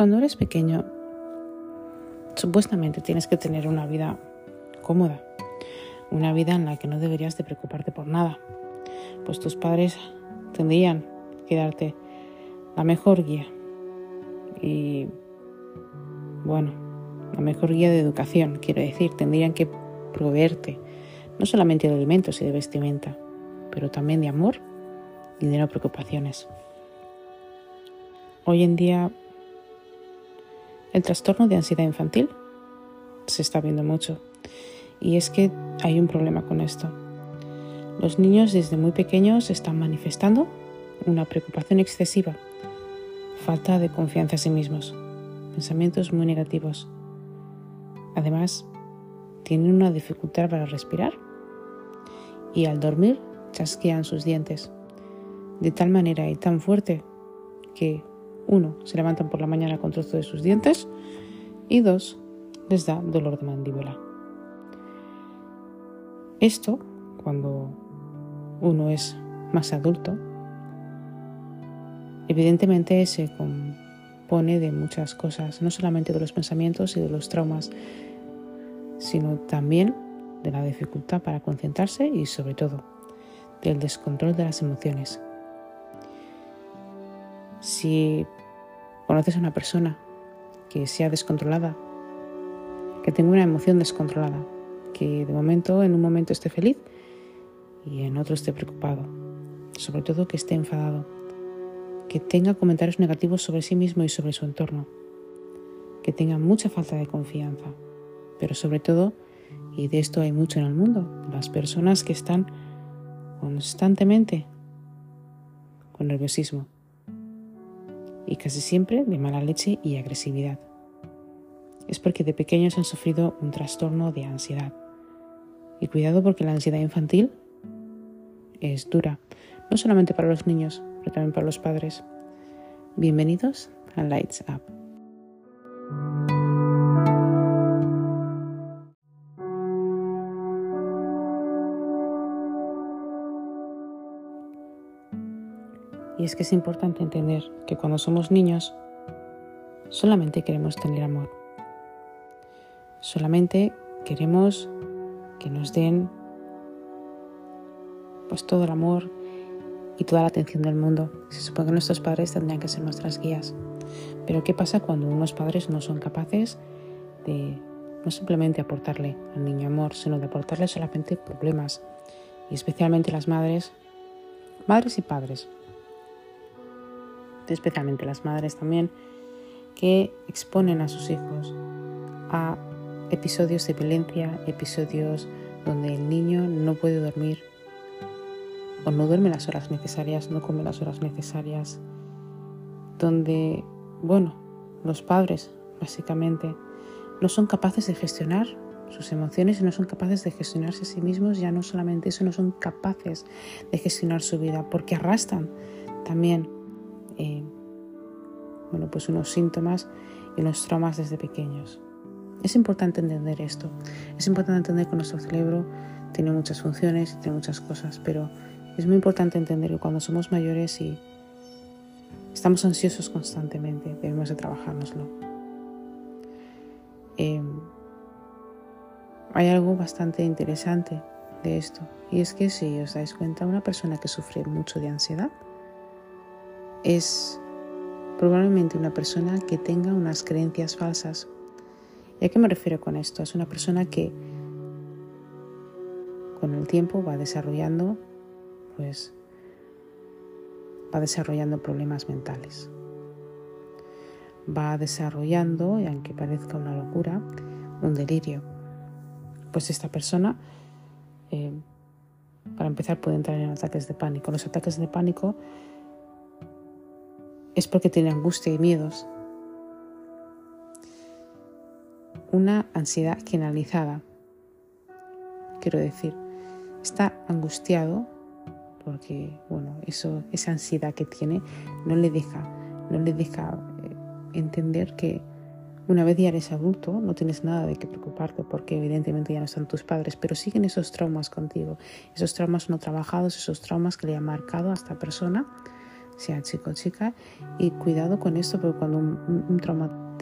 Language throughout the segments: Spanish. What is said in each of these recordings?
cuando eres pequeño, supuestamente tienes que tener una vida cómoda, una vida en la que no deberías de preocuparte por nada, pues tus padres tendrían que darte la mejor guía y, bueno, la mejor guía de educación, quiero decir, tendrían que proveerte no solamente de alimentos y de vestimenta, pero también de amor y de no preocupaciones. Hoy en día el trastorno de ansiedad infantil se está viendo mucho y es que hay un problema con esto. Los niños desde muy pequeños están manifestando una preocupación excesiva, falta de confianza en sí mismos, pensamientos muy negativos. Además, tienen una dificultad para respirar y al dormir chasquean sus dientes de tal manera y tan fuerte que uno se levantan por la mañana con trozo de sus dientes y dos les da dolor de mandíbula. Esto, cuando uno es más adulto, evidentemente se compone de muchas cosas, no solamente de los pensamientos y de los traumas, sino también de la dificultad para concentrarse y sobre todo del descontrol de las emociones. Si conoces a una persona que sea descontrolada, que tenga una emoción descontrolada, que de momento, en un momento esté feliz y en otro esté preocupado, sobre todo que esté enfadado, que tenga comentarios negativos sobre sí mismo y sobre su entorno, que tenga mucha falta de confianza, pero sobre todo, y de esto hay mucho en el mundo, las personas que están constantemente con nerviosismo y casi siempre de mala leche y agresividad. Es porque de pequeños han sufrido un trastorno de ansiedad. Y cuidado porque la ansiedad infantil es dura, no solamente para los niños, pero también para los padres. Bienvenidos a Lights Up. Y es que es importante entender que cuando somos niños solamente queremos tener amor. Solamente queremos que nos den pues todo el amor y toda la atención del mundo. Se supone que nuestros padres tendrían que ser nuestras guías. Pero ¿qué pasa cuando unos padres no son capaces de no simplemente aportarle al niño amor, sino de aportarle solamente problemas? Y especialmente las madres, madres y padres, especialmente las madres también, que exponen a sus hijos a episodios de violencia, episodios donde el niño no puede dormir o no duerme las horas necesarias, no come las horas necesarias, donde, bueno, los padres básicamente no son capaces de gestionar sus emociones y no son capaces de gestionarse a sí mismos, ya no solamente eso, no son capaces de gestionar su vida porque arrastran también bueno, pues unos síntomas y unos traumas desde pequeños. Es importante entender esto. Es importante entender que nuestro cerebro tiene muchas funciones y tiene muchas cosas, pero es muy importante entender que cuando somos mayores y estamos ansiosos constantemente, debemos de trabajárnoslo. Eh, hay algo bastante interesante de esto, y es que si os dais cuenta, una persona que sufre mucho de ansiedad, es probablemente una persona que tenga unas creencias falsas. ¿Y a qué me refiero con esto? Es una persona que con el tiempo va desarrollando, pues, va desarrollando problemas mentales. Va desarrollando, y aunque parezca una locura, un delirio. Pues esta persona, eh, para empezar, puede entrar en ataques de pánico. Los ataques de pánico es porque tiene angustia y miedos. Una ansiedad generalizada. Quiero decir, está angustiado porque, bueno, eso, esa ansiedad que tiene no le deja, no le deja eh, entender que una vez ya eres adulto, no tienes nada de qué preocuparte porque evidentemente ya no están tus padres, pero siguen esos traumas contigo, esos traumas no trabajados, esos traumas que le han marcado a esta persona sea chico o chica. Y cuidado con esto, porque cuando un, trauma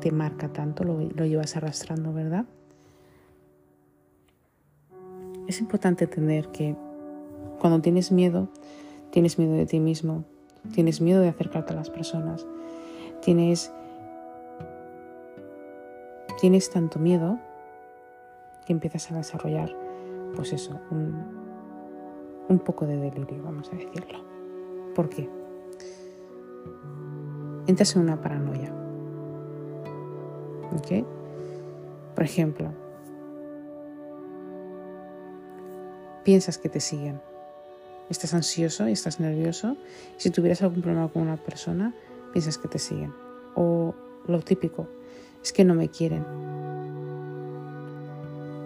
te, marca tanto, lo, lo llevas arrastrando, ¿verdad? Es importante entender que cuando tienes miedo, tienes miedo de ti mismo, tienes miedo de acercarte a las personas, tienes, tienes tanto miedo que empiezas a desarrollar, pues eso, un, un poco de delirio, vamos a decirlo. ¿Por qué? Entras en una paranoia. ¿Ok? Por ejemplo, piensas que te siguen. Estás ansioso y estás nervioso. Si tuvieras algún problema con una persona, piensas que te siguen. O lo típico, es que no me quieren.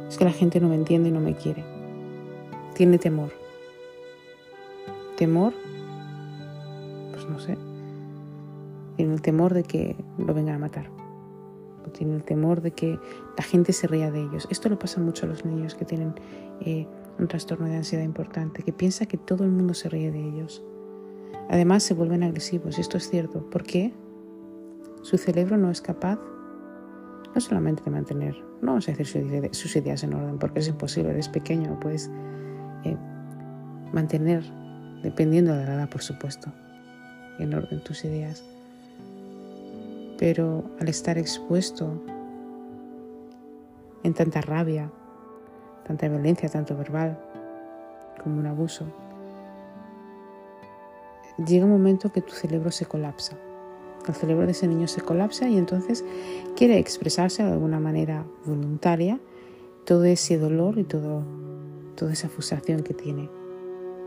Es que la gente no me entiende y no me quiere. Tiene temor. Temor, no sé. Tiene el temor de que lo vengan a matar. O tiene el temor de que la gente se ría de ellos. Esto le pasa mucho a los niños que tienen eh, un trastorno de ansiedad importante, que piensa que todo el mundo se ríe de ellos. Además se vuelven agresivos, esto es cierto. ¿Por qué? Su cerebro no es capaz no solamente de mantener, no vamos a decir sus ideas en orden, porque es imposible, eres pequeño, puedes eh, mantener, dependiendo de la edad, por supuesto, en orden tus ideas. Pero al estar expuesto en tanta rabia, tanta violencia, tanto verbal como un abuso, llega un momento que tu cerebro se colapsa el cerebro de ese niño se colapsa y entonces quiere expresarse de alguna manera voluntaria todo ese dolor y todo, toda esa frustración que tiene.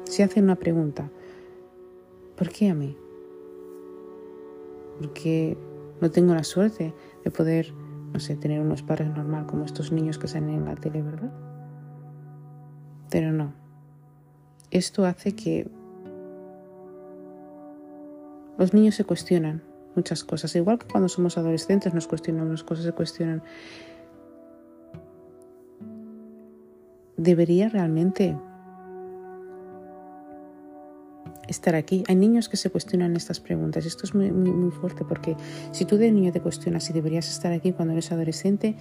Se hace una pregunta, ¿por qué a mí? Porque no tengo la suerte de poder, no sé, tener unos padres normal como estos niños que salen en la tele, ¿verdad? Pero no. Esto hace que los niños se cuestionan muchas cosas. Igual que cuando somos adolescentes nos cuestionamos cosas, se cuestionan. ¿Debería realmente estar aquí? Hay niños que se cuestionan estas preguntas. Esto es muy, muy, muy fuerte porque si tú de niño te cuestionas si deberías estar aquí cuando eres adolescente,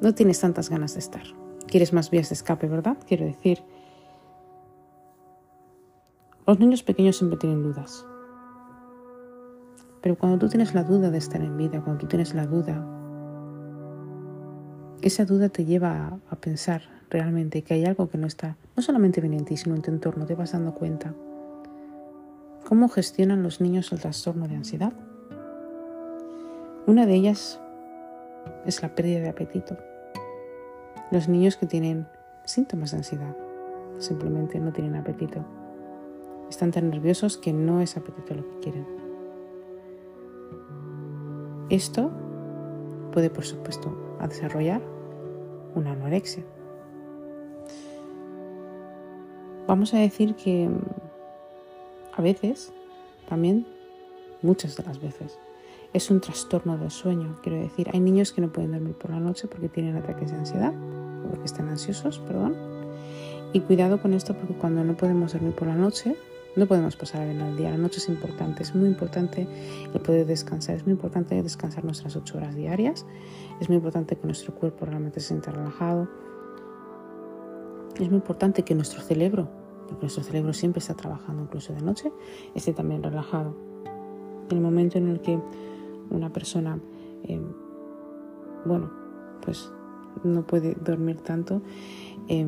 no tienes tantas ganas de estar. Quieres más vías de escape, ¿verdad? Quiero decir, los niños pequeños siempre tienen dudas. Pero cuando tú tienes la duda de estar en vida, cuando tú tienes la duda, esa duda te lleva a, pensar realmente que hay algo que no está, no solamente bien en ti, sino en tu entorno, te vas dando cuenta. ¿Cómo gestionan los niños el trastorno de ansiedad? Una de ellas es la pérdida de apetito. Los niños que tienen síntomas de ansiedad simplemente no tienen apetito. Están tan nerviosos que no es apetito lo que quieren. Esto puede, por supuesto, desarrollar una anorexia. Vamos a decir que a veces, también muchas de las veces, es un trastorno del sueño. Quiero decir, hay niños que no pueden dormir por la noche porque tienen ataques de ansiedad, porque están ansiosos, perdón. Y cuidado con esto porque cuando no podemos dormir por la noche, no podemos pasar bien al día. La noche es importante, es muy importante el poder descansar, es muy importante descansar nuestras ocho horas diarias, es muy importante que nuestro cuerpo realmente se sienta relajado, es muy importante que nuestro cerebro, porque nuestro cerebro siempre está trabajando incluso de noche, esté también relajado. El momento en el que una persona, eh, bueno, pues no puede dormir tanto, eh,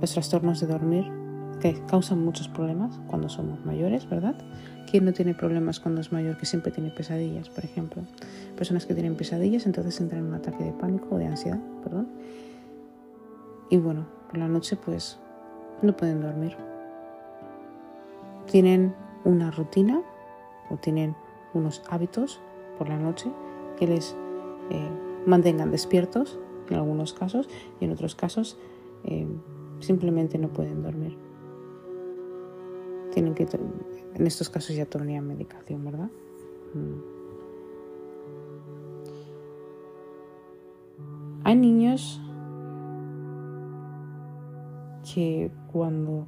los trastornos de dormir que causan muchos problemas cuando somos mayores, ¿verdad? ¿Quién no tiene problemas cuando es mayor que siempre tiene pesadillas, por ejemplo? Personas que tienen pesadillas entonces entran en un ataque de pánico o de ansiedad, perdón. Y bueno, por la noche pues no pueden dormir. Tienen una rutina o tienen unos hábitos por la noche que les eh, mantengan despiertos en algunos casos y en otros casos eh, simplemente no pueden dormir tienen que, en estos casos ya tomarían medicación, ¿verdad? Mm. Hay niños que cuando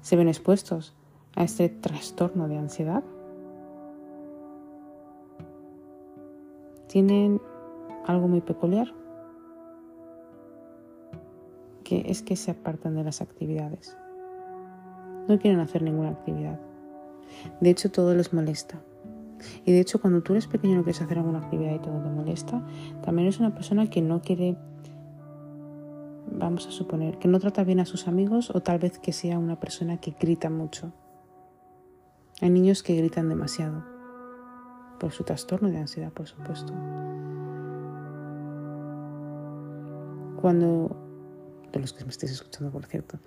se ven expuestos a este trastorno de ansiedad tienen algo muy peculiar, que es que se apartan de las actividades. No quieren hacer ninguna actividad. De hecho, todo les molesta. Y de hecho, cuando tú eres pequeño no quieres hacer alguna actividad y todo te molesta, también es una persona que no quiere, vamos a suponer, que no trata bien a sus amigos o tal vez que sea una persona que grita mucho. Hay niños que gritan demasiado por su trastorno de ansiedad, por supuesto. Cuando, de los que me estéis escuchando, por cierto,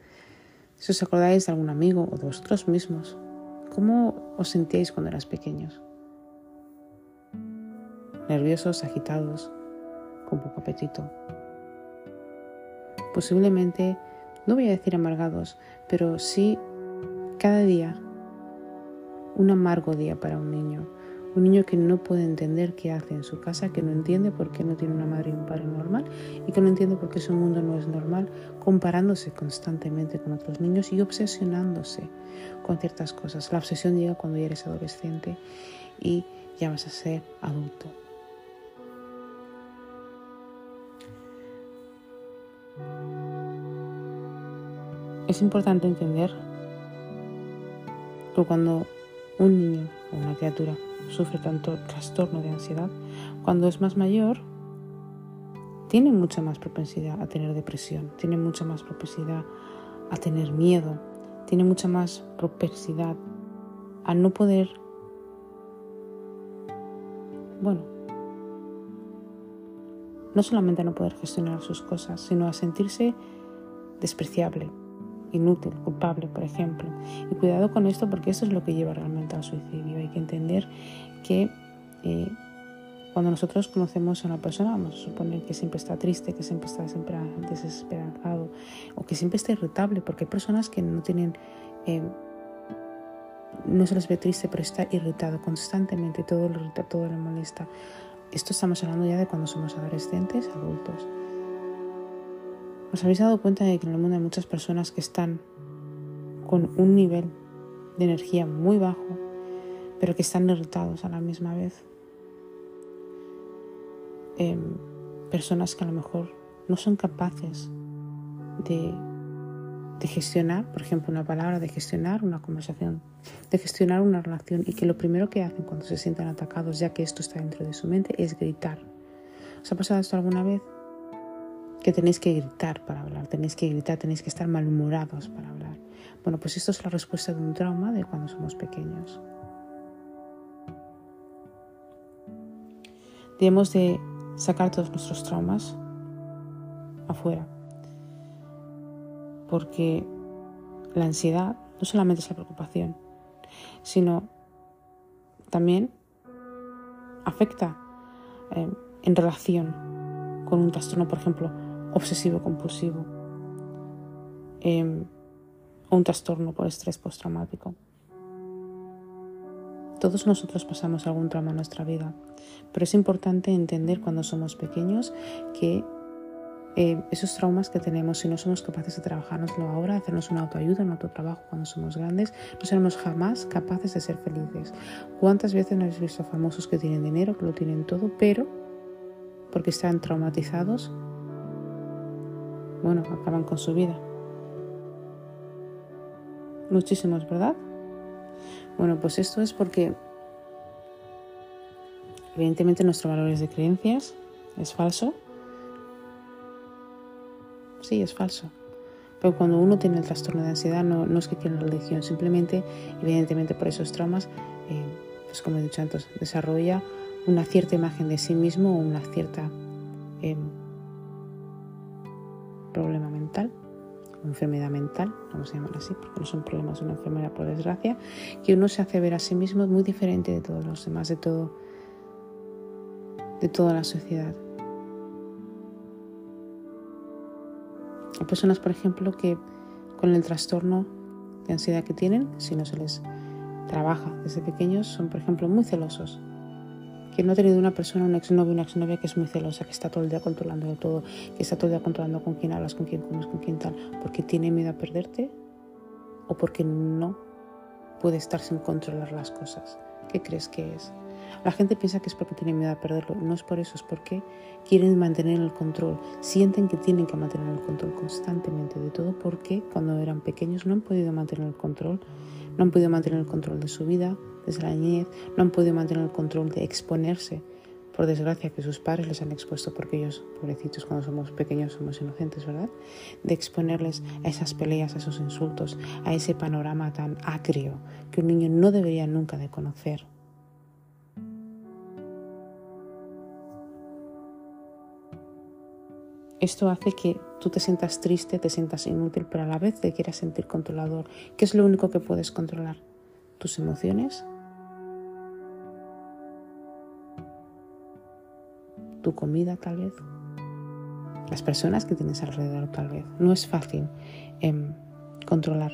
si os acordáis de algún amigo o de vosotros mismos, ¿cómo os sentíais cuando eras pequeños? Nerviosos, agitados, con poco apetito. Posiblemente, no voy a decir amargados, pero sí cada día un amargo día para un niño, un niño que no puede entender qué hace en su casa, que no entiende por qué no tiene una madre y un padre normal y que no entiende por qué su mundo no es normal, comparándose constantemente con otros niños y obsesionándose con ciertas cosas. La obsesión llega cuando ya eres adolescente y ya vas a ser adulto. Es importante entender que cuando un niño o una criatura sufre tanto trastorno de ansiedad, cuando es más mayor, tiene mucha más propensidad a tener depresión, tiene mucha más propensidad a tener miedo, tiene mucha más propensidad a no poder, bueno, no solamente a no poder gestionar sus cosas, sino a sentirse despreciable, inútil, culpable, por ejemplo. Y cuidado con esto porque eso es lo que lleva realmente al suicidio. Hay que entender que eh, cuando nosotros conocemos a una persona, vamos a suponer que siempre está triste, que siempre está desesperado o que siempre está irritable, porque hay personas que no tienen... Eh, no se les ve triste, pero está irritado constantemente, todo lo irrita, todo le molesta. Esto estamos hablando ya de cuando somos adolescentes, adultos. ¿Os habéis dado cuenta de que en el mundo hay muchas personas que están con un nivel de energía muy bajo, pero que están irritados a la misma vez? Em, personas que a lo mejor no son capaces de, de gestionar, por ejemplo, una palabra, de gestionar una conversación, de gestionar una relación y que lo primero que hacen cuando se sienten atacados, ya que esto está dentro de su mente, es gritar. ¿Os ha pasado esto alguna vez? Que tenéis que gritar para hablar, tenéis que gritar, tenéis que estar malhumorados para hablar. Bueno, pues esto es la respuesta de un trauma de cuando somos pequeños. Debemos de sacar todos nuestros traumas afuera, porque la ansiedad no solamente es la preocupación, sino también afecta eh, en relación con un trastorno, por ejemplo, obsesivo compulsivo em, un trastorno por estrés postraumático. Todos nosotros pasamos algún trauma en nuestra vida, pero es importante entender cuando somos pequeños que em, esos traumas que tenemos, si no somos capaces de trabajárnoslo ahora, hacernos una autoayuda, un autotrabajo cuando somos grandes, no seremos jamás capaces de ser felices. ¿Cuántas veces no habéis visto famosos que tienen dinero, que lo tienen todo, pero porque están traumatizados, bueno, acaban con su vida. Muchísimos, ¿verdad? Bueno, pues esto es porque evidentemente nuestro valor de creencias es falso. Sí, es falso. Pero cuando uno tiene el trastorno de ansiedad no, es que tiene religión, simplemente, evidentemente por esos traumas, eh, pues como he dicho antes, desarrolla una cierta imagen de sí mismo o una cierta eh, problema mental enfermedad mental, vamos a llamarlo así, porque no son problemas, es una enfermedad por desgracia, que uno se hace ver a sí mismo muy diferente de todos los demás, de todo, de toda la sociedad. Hay personas, por ejemplo, que con el trastorno de ansiedad que tienen, si no se les trabaja desde pequeños, son, por ejemplo, muy celosos que no ha tenido una persona, un exnovio, una exnovia que es muy celosa, que está todo el día controlando todo, que está todo el día controlando con quién hablas, con quién comes, con quién tal, porque tiene miedo a perderte o porque no puede estar sin controlar las cosas? ¿Qué crees que es? La gente piensa que es porque tiene miedo a perderlo. No es por eso, es porque quieren mantener el control. Sienten que tienen que mantener el control constantemente de todo porque cuando eran pequeños no han podido mantener el control. No han podido mantener el control de su vida desde la niñez. No han podido mantener el control de exponerse por desgracia que sus padres les han expuesto, porque ellos, pobrecitos, cuando somos pequeños somos inocentes, ¿verdad? De exponerles a esas peleas, a esos insultos, a ese panorama tan acrio que un niño no debería nunca de conocer. Esto hace que tú te sientas triste, te sientas inútil, pero a la vez te quieras sentir controlador. ¿Qué es lo único que puedes controlar? Tus emociones, tu comida tal vez, las personas que tienes alrededor tal vez. No es fácil em, controlar.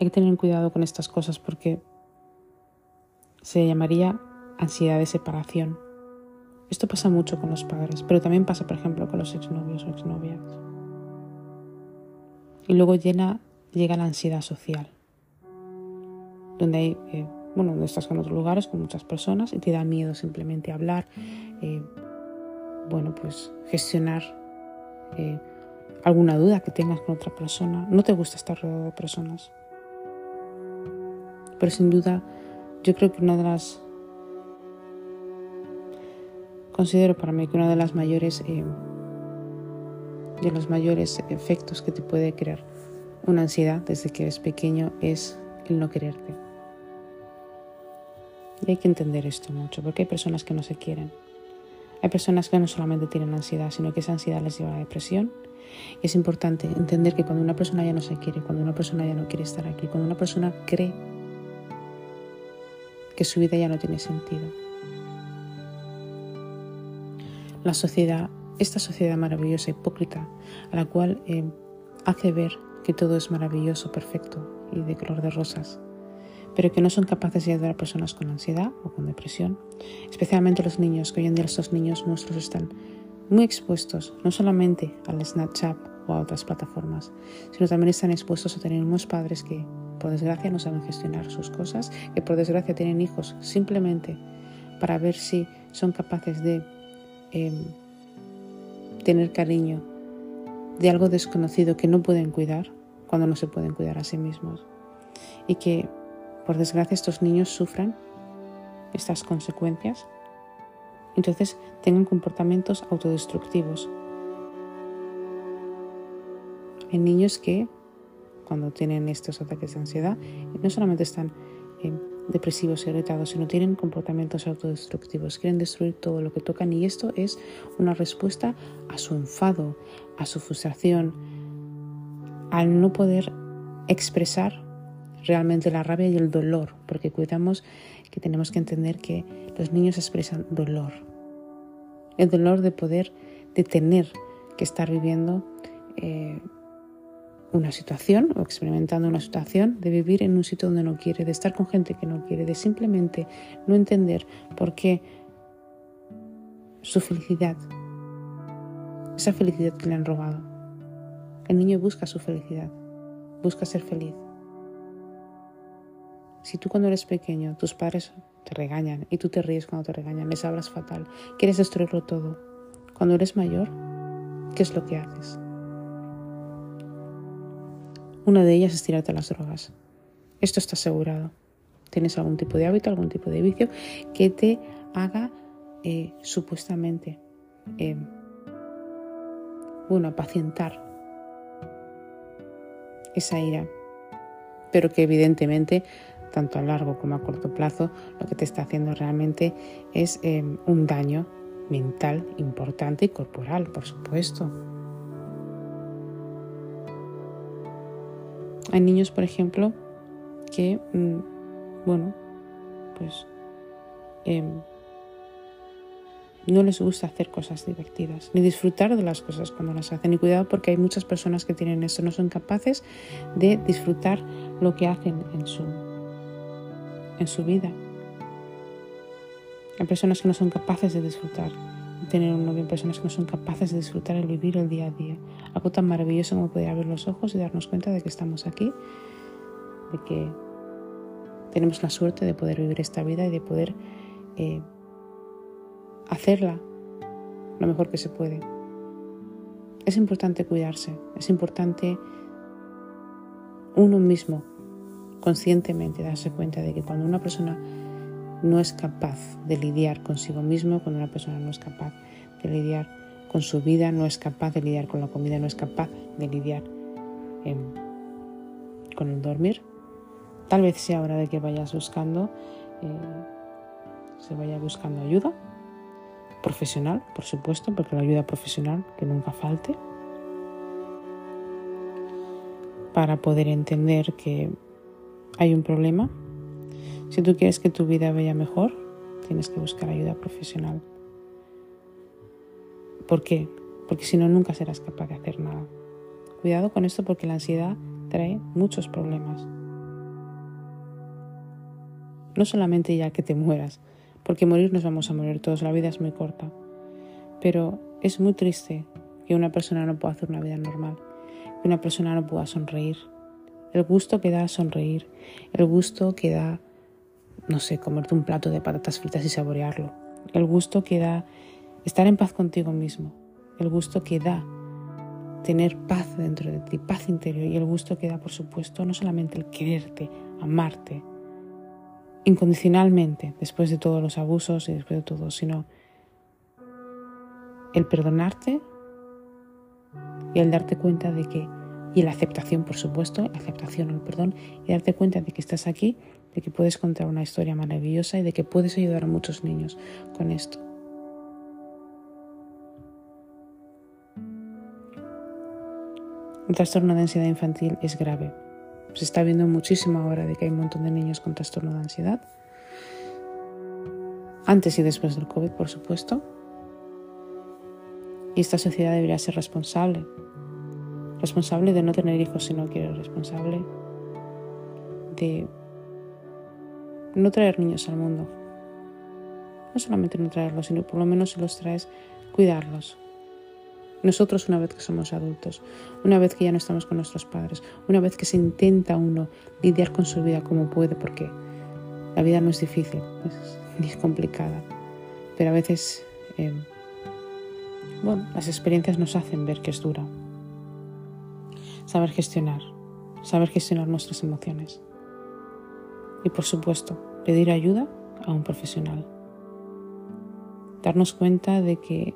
Hay que tener cuidado con estas cosas porque se llamaría ansiedad de separación. Esto pasa mucho con los padres, pero también pasa, por ejemplo, con los exnovios o exnovias. Y luego llega la ansiedad social, donde hay eh, bueno, donde estás con otros lugares, con muchas personas y te da miedo simplemente hablar, eh, bueno, pues gestionar eh, alguna duda que tengas con otra persona. No te gusta estar rodeado de personas. Pero sin duda, yo creo que una de las... Considero para mí que una de las mayores... Eh, de los mayores efectos que te puede crear una ansiedad desde que eres pequeño es el no quererte. Y hay que entender esto mucho, porque hay personas que no se quieren. Hay personas que no solamente tienen ansiedad, sino que esa ansiedad les lleva a la depresión. Y es importante entender que cuando una persona ya no se quiere, cuando una persona ya no quiere estar aquí, cuando una persona cree que su vida ya no tiene sentido. La sociedad, esta sociedad maravillosa, hipócrita, a la cual eh, hace ver que todo es maravilloso, perfecto y de color de rosas, pero que no son capaces de ayudar a personas con ansiedad o con depresión, especialmente los niños, que hoy en día estos niños nuestros están muy expuestos no solamente al Snapchat o a otras plataformas, sino también están expuestos a tener unos padres que por desgracia no saben gestionar sus cosas, que por desgracia tienen hijos simplemente para ver si son capaces de em, tener cariño de algo desconocido que no pueden cuidar cuando no se pueden cuidar a sí mismos. Y que por desgracia estos niños sufran estas consecuencias, entonces tengan comportamientos autodestructivos. Hay niños que cuando tienen estos ataques de ansiedad no solamente están eh, depresivos y irritados, sino tienen comportamientos autodestructivos, quieren destruir todo lo que tocan y esto es una respuesta a su enfado, a su frustración, al no poder expresar realmente la rabia y el dolor, porque cuidamos que tenemos que entender que los niños expresan dolor. El dolor de poder, de tener que estar viviendo eh, una situación o experimentando una situación, de vivir en un sitio donde no quiere, de estar con gente que no quiere, de simplemente no entender por qué su felicidad, esa felicidad que le han robado. El niño busca su felicidad, busca ser feliz. Si tú cuando eres pequeño, tus padres te regañan y tú te ríes cuando te regañan, les hablas fatal, quieres destruirlo todo, cuando eres mayor, ¿qué es lo que haces? Una de ellas es tirarte a las drogas. Esto está asegurado. Tienes algún tipo de hábito, algún tipo de vicio que te haga eh, supuestamente, eh, bueno, apacientar esa ira, pero que evidentemente tanto a largo como a corto plazo, lo que te está haciendo realmente es em, un daño mental importante y corporal, por supuesto. Hay niños, por ejemplo, que, mm, bueno, pues em, no les gusta hacer cosas divertidas, ni disfrutar de las cosas cuando las hacen. Y cuidado porque hay muchas personas que tienen esto, no son capaces de disfrutar lo que hacen en su en su vida. Hay personas que no son capaces de disfrutar tener un novio personas que no son capaces de disfrutar el vivir el día a día. Algo tan maravilloso como poder abrir los ojos y darnos cuenta de que estamos aquí, de que tenemos la suerte de poder vivir esta vida y de poder eh, hacerla lo mejor que se puede. Es importante cuidarse, es importante uno mismo conscientemente darse cuenta de que cuando una persona no es capaz de lidiar consigo mismo, cuando una persona no es capaz de lidiar con su vida, no es capaz de lidiar con la comida, no es capaz de lidiar em, con el dormir, tal vez sea hora de que vayas buscando, eh, se vaya buscando ayuda profesional, por supuesto, porque la ayuda profesional que nunca falte, para poder entender que hay un problema. Si tú quieres que tu vida vaya mejor, tienes que buscar ayuda profesional. ¿Por qué? Porque si no, nunca serás capaz de hacer nada. Cuidado con esto porque la ansiedad trae muchos problemas. No solamente ya que te mueras, porque morir nos vamos a morir todos, la vida es muy corta. Pero es muy triste que una persona no pueda hacer una vida normal, que una persona no pueda sonreír. El gusto que da sonreír, el gusto que da, no sé, comerte un plato de patatas fritas y saborearlo, el gusto que da estar en paz contigo mismo, el gusto que da tener paz dentro de ti, paz interior y el gusto que da, por supuesto, no solamente el quererte, amarte, incondicionalmente, después de todos los abusos y después de todo, sino el perdonarte y el darte cuenta de que, y la aceptación, por supuesto, la aceptación o el perdón, y darte cuenta de que estás aquí, de que puedes contar una historia maravillosa y de que puedes ayudar a muchos niños con esto. Un trastorno de ansiedad infantil es grave, se está viendo muchísimo ahora de que hay un montón de niños con trastorno de ansiedad. Antes y después del COVID, por supuesto. Y esta sociedad debería ser responsable. Responsable de no tener hijos si no quiere, responsable de no traer niños al mundo. No solamente no traerlos, sino por lo menos si los traes, cuidarlos, nosotros una vez que somos adultos, una vez que ya no estamos con nuestros padres, una vez que se intenta uno lidiar con su vida como puede, porque la vida no es difícil, ni es complicada, pero a veces, eh, bueno, las experiencias nos hacen ver que es dura. Saber gestionar, saber gestionar nuestras emociones. Y por supuesto, pedir ayuda a un profesional. Darnos cuenta de que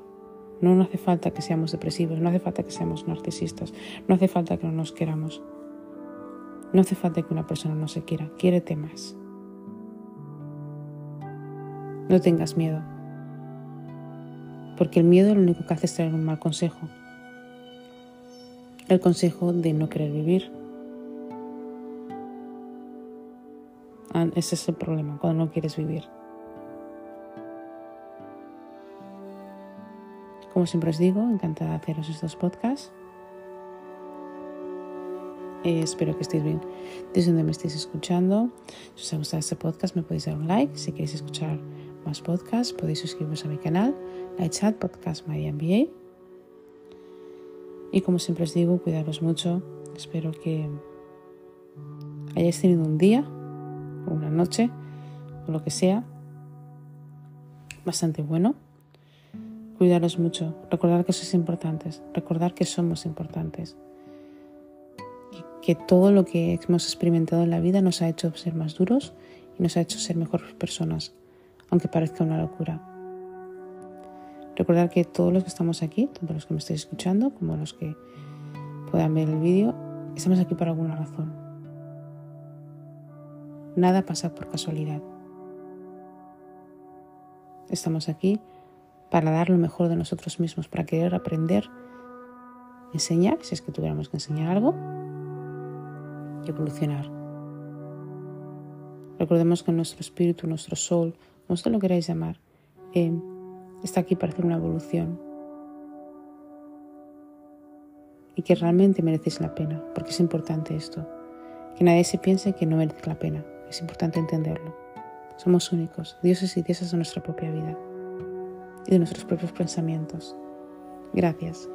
no, hace falta que seamos depresivos, no hace falta que seamos narcisistas, no hace falta que no nos queramos. No hace falta que una persona no se quiera, quiérete más. No tengas miedo, porque el miedo lo único que hace es traer un mal consejo. El consejo de no querer vivir. Ah, ese es el problema, cuando no quieres vivir. Como siempre os digo, encantada de haceros estos podcasts. Eh, espero que estéis bien desde donde me estéis escuchando. Si os ha gustado este podcast, me podéis dar un like. Si queréis escuchar más podcasts, podéis suscribiros a mi canal, Night Chat Podcast My MBA. Y como siempre os digo, cuidaros mucho. Espero que hayáis tenido un día o una noche o lo que sea bastante bueno Cuidaros mucho, recordar que sois importantes, recordar que somos importantes. Que, todo lo que hemos experimentado en la vida nos ha hecho ser más duros y nos ha hecho ser mejores personas, aunque parezca una locura. Recordar que todos los que estamos aquí, tanto los que me estáis escuchando como los que puedan ver el vídeo, estamos aquí por alguna razón. Nada pasa por casualidad. Estamos aquí para dar lo mejor de nosotros mismos, para querer aprender, enseñar, si es que tuviéramos que enseñar algo, y evolucionar. Recordemos que nuestro espíritu, nuestro sol, como usted lo queráis llamar, eh, está aquí para hacer una evolución. Y que realmente merecéis la pena, porque es importante esto. Que nadie se piense que no merece la pena. Es importante entenderlo. Somos únicos, dioses y diosas de nuestra propia vida y de nuestros propios pensamientos. Gracias.